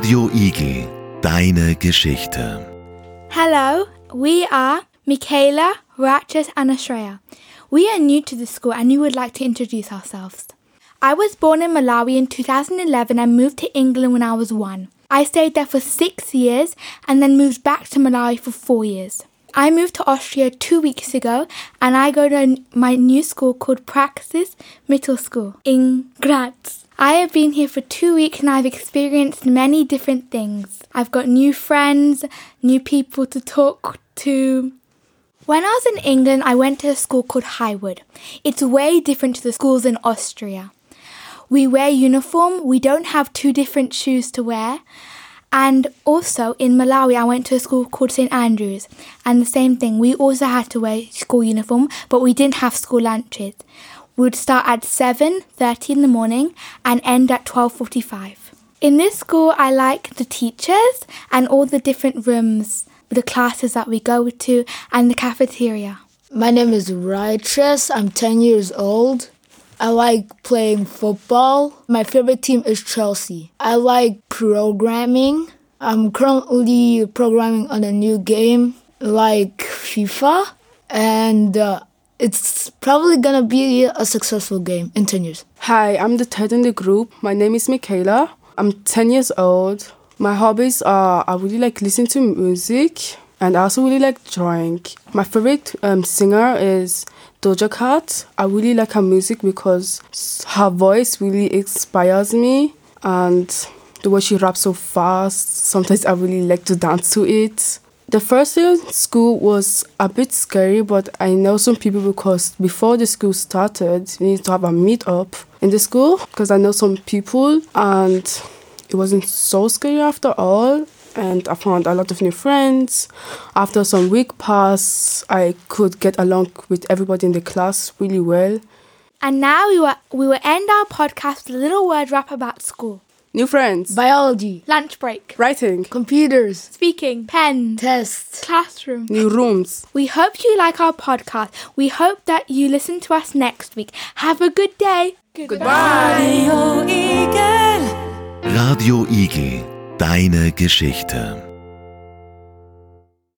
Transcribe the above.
Radio Igel, deine Geschichte. Hello, we are Mikaela, Righteous, and Ashreya. We are new to the school and we would like to introduce ourselves. I was born in Malawi in 2011 and moved to England when I was one. I stayed there for six years and then moved back to Malawi for four years. I moved to Austria two weeks ago and I go to my new school called Praxis Middle School in Graz. I have been here for two weeks and I've experienced many different things. I've got new friends, new people to talk to. When I was in England, I went to a school called Highwood. It's way different to the schools in Austria. We wear uniform, we don't have two different shoes to wear. And also in Malawi, I went to a school called St. Andrews, and the same thing. We also had to wear school uniform, but we didn't have school lunches. Would start at 7:30 in the morning and end at 12:45. In this school, I like the teachers and all the different rooms, the classes that we go to, and the cafeteria. My name is Righteous. I'm 10 years old. I like playing football. My favorite team is Chelsea. I like programming. I'm currently programming on a new game like FIFA, and uh, it's probably gonna be a successful game in 10 years. Hi, I'm the third in the group. My name is Mikaela. I'm 10 years old. My hobbies are I really like listening to music and I also really like drawing. My favorite um, singer is Doja Cat. I really like her music because her voice really inspires me and the way she raps so fast. Sometimes I really like to dance to it. The first year of school was a bit scary, but I know some people because before the school started, we need to have a meet up in the school because I know some people and it wasn't so scary after all and I found a lot of new friends. After some week pass, I could get along with everybody in the class really well. And now we will, we will end our podcast with a little word wrap about school. New friends, Biology, Lunch break, writing, computers, speaking, pens, tests. classroom. new rooms. We hope you like our podcast. We hope that you listen to us next week. Have a good day. Goodbye. Radio Igel, deine Geschichte.